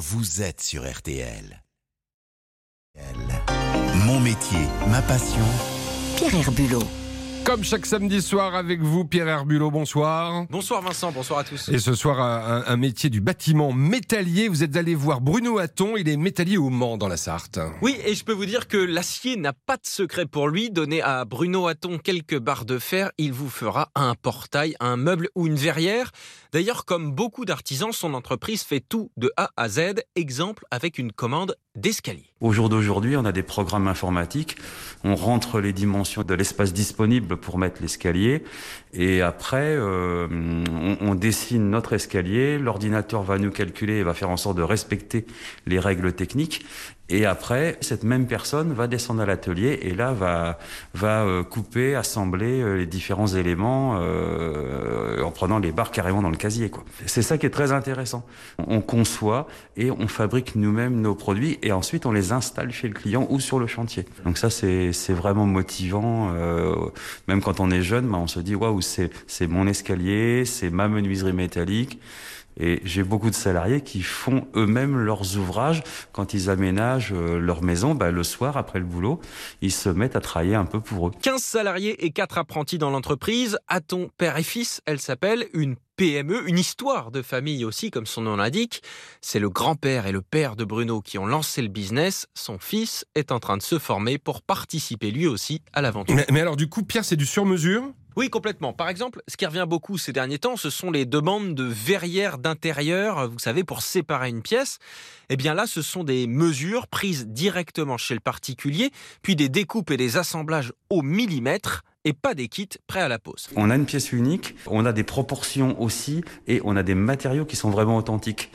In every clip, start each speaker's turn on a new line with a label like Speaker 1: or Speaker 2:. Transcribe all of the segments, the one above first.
Speaker 1: vous êtes sur RTL. Mon métier, ma passion.
Speaker 2: Pierre Herbulot.
Speaker 3: Comme chaque samedi soir avec vous, Pierre Herbulot, bonsoir.
Speaker 4: Bonsoir Vincent, bonsoir à tous.
Speaker 3: Et ce soir, un, un métier du bâtiment métallier. Vous êtes allé voir Bruno Hatton, il est métallier au Mans dans la Sarthe.
Speaker 4: Oui, et je peux vous dire que l'acier n'a pas de secret pour lui. Donnez à Bruno Hatton quelques barres de fer, il vous fera un portail, un meuble ou une verrière. D'ailleurs, comme beaucoup d'artisans, son entreprise fait tout de A à Z, exemple avec une commande d'escalier.
Speaker 5: Au jour d'aujourd'hui, on a des programmes informatiques, on rentre les dimensions de l'espace disponible pour mettre l'escalier, et après, euh, on, on, dessine notre escalier, l'ordinateur va nous calculer et va faire en sorte de respecter les règles techniques, et après, cette même personne va descendre à l'atelier et là va va euh, couper, assembler euh, les différents éléments euh, en prenant les barres carrément dans le casier. Quoi. C'est ça qui est très intéressant. On conçoit et on fabrique nous-mêmes nos produits et ensuite on les installe chez le client ou sur le chantier. Donc ça c'est c'est vraiment motivant. Euh, même quand on est jeune, bah, on se dit waouh c'est c'est mon escalier, c'est ma menuiserie métallique. Et j'ai beaucoup de salariés qui font eux-mêmes leurs ouvrages quand ils aménagent euh, leur maison. Bah, le soir, après le boulot, ils se mettent à travailler un peu pour eux.
Speaker 4: 15 salariés et 4 apprentis dans l'entreprise. A-t-on père et fils Elle s'appelle une PME, une histoire de famille aussi, comme son nom l'indique. C'est le grand-père et le père de Bruno qui ont lancé le business. Son fils est en train de se former pour participer lui aussi à l'aventure.
Speaker 3: Mais, mais alors du coup, Pierre, c'est du sur-mesure?
Speaker 4: Oui, complètement. Par exemple, ce qui revient beaucoup ces derniers temps, ce sont les demandes de verrières d'intérieur, vous savez, pour séparer une pièce. Eh bien là, ce sont des mesures prises directement chez le particulier, puis des découpes et des assemblages au millimètre et pas des kits prêts à la pose.
Speaker 5: On a une pièce unique, on a des proportions aussi, et on a des matériaux qui sont vraiment authentiques.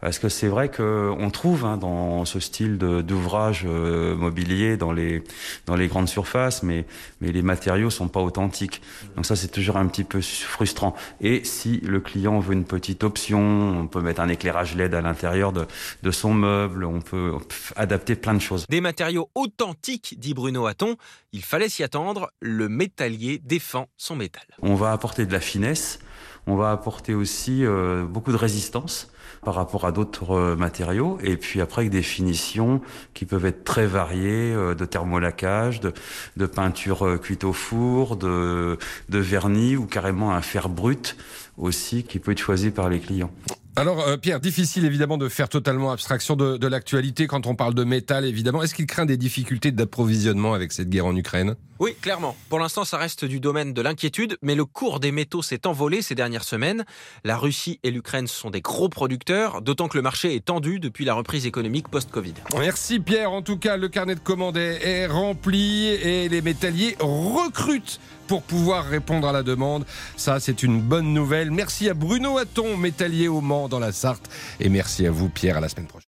Speaker 5: Parce que c'est vrai qu'on trouve hein, dans ce style d'ouvrage euh, mobilier dans les, dans les grandes surfaces, mais, mais les matériaux sont pas authentiques. Donc ça, c'est toujours un petit peu frustrant. Et si le client veut une petite option, on peut mettre un éclairage LED à l'intérieur de, de son meuble, on peut adapter plein de choses.
Speaker 4: Des matériaux authentiques, dit Bruno Hatton. Il fallait s'y attendre. Le métallier défend son métal.
Speaker 5: On va apporter de la finesse. On va apporter aussi euh, beaucoup de résistance par rapport à d'autres matériaux et puis après avec des finitions qui peuvent être très variées euh, de thermolacage, de, de peinture euh, cuite au four, de, de vernis ou carrément un fer brut aussi qui peut être choisi par les clients.
Speaker 3: Alors, euh, Pierre, difficile évidemment de faire totalement abstraction de, de l'actualité quand on parle de métal, évidemment. Est-ce qu'il craint des difficultés d'approvisionnement avec cette guerre en Ukraine?
Speaker 4: Oui, clairement. Pour l'instant, ça reste du domaine de l'inquiétude, mais le cours des métaux s'est envolé ces dernières semaines. La Russie et l'Ukraine sont des gros producteurs, d'autant que le marché est tendu depuis la reprise économique post-Covid.
Speaker 3: Merci Pierre. En tout cas, le carnet de commandes est rempli et les métalliers recrutent pour pouvoir répondre à la demande. Ça, c'est une bonne nouvelle. Merci à Bruno Hatton, métallier au Mans dans la Sarthe. Et merci à vous, Pierre. À la semaine prochaine.